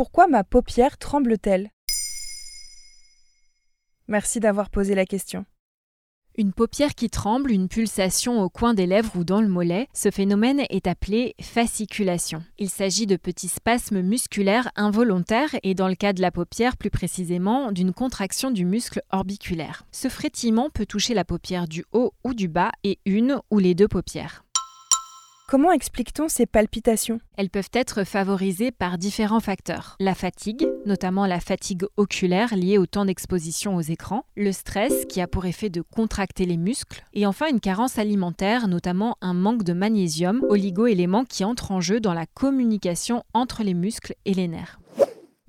Pourquoi ma paupière tremble-t-elle? Merci d'avoir posé la question. Une paupière qui tremble, une pulsation au coin des lèvres ou dans le mollet, ce phénomène est appelé fasciculation. Il s'agit de petits spasmes musculaires involontaires et dans le cas de la paupière plus précisément d'une contraction du muscle orbiculaire. Ce frétillement peut toucher la paupière du haut ou du bas et une ou les deux paupières. Comment explique-t-on ces palpitations? Elles peuvent être favorisées par différents facteurs. La fatigue, notamment la fatigue oculaire liée au temps d'exposition aux écrans, le stress qui a pour effet de contracter les muscles, et enfin une carence alimentaire, notamment un manque de magnésium, oligo-élément qui entre en jeu dans la communication entre les muscles et les nerfs.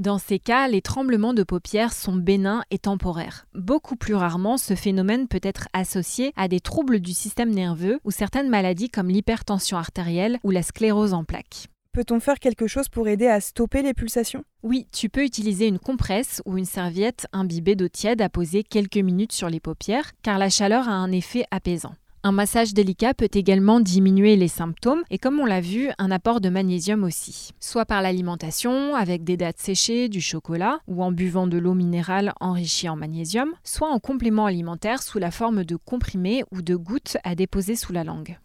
Dans ces cas, les tremblements de paupières sont bénins et temporaires. Beaucoup plus rarement, ce phénomène peut être associé à des troubles du système nerveux ou certaines maladies comme l'hypertension artérielle ou la sclérose en plaques. Peut-on faire quelque chose pour aider à stopper les pulsations? Oui, tu peux utiliser une compresse ou une serviette imbibée d'eau tiède à poser quelques minutes sur les paupières, car la chaleur a un effet apaisant. Un massage délicat peut également diminuer les symptômes et comme on l'a vu, un apport de magnésium aussi. Soit par l'alimentation avec des dattes séchées, du chocolat ou en buvant de l'eau minérale enrichie en magnésium, soit en complément alimentaire sous la forme de comprimés ou de gouttes à déposer sous la langue.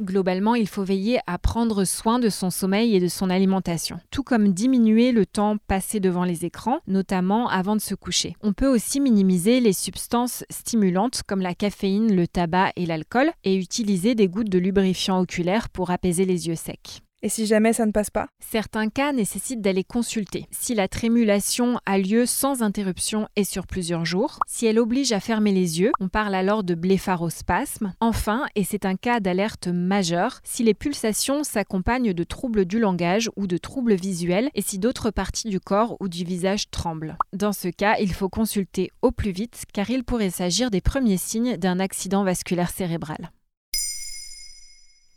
Globalement, il faut veiller à prendre soin de son sommeil et de son alimentation, tout comme diminuer le temps passé devant les écrans, notamment avant de se coucher. On peut aussi minimiser les substances stimulantes comme la caféine, le tabac et l'alcool, et utiliser des gouttes de lubrifiant oculaire pour apaiser les yeux secs. Et si jamais ça ne passe pas? Certains cas nécessitent d'aller consulter. Si la trémulation a lieu sans interruption et sur plusieurs jours, si elle oblige à fermer les yeux, on parle alors de blépharospasme. Enfin, et c'est un cas d'alerte majeur, si les pulsations s'accompagnent de troubles du langage ou de troubles visuels et si d'autres parties du corps ou du visage tremblent. Dans ce cas, il faut consulter au plus vite car il pourrait s'agir des premiers signes d'un accident vasculaire cérébral.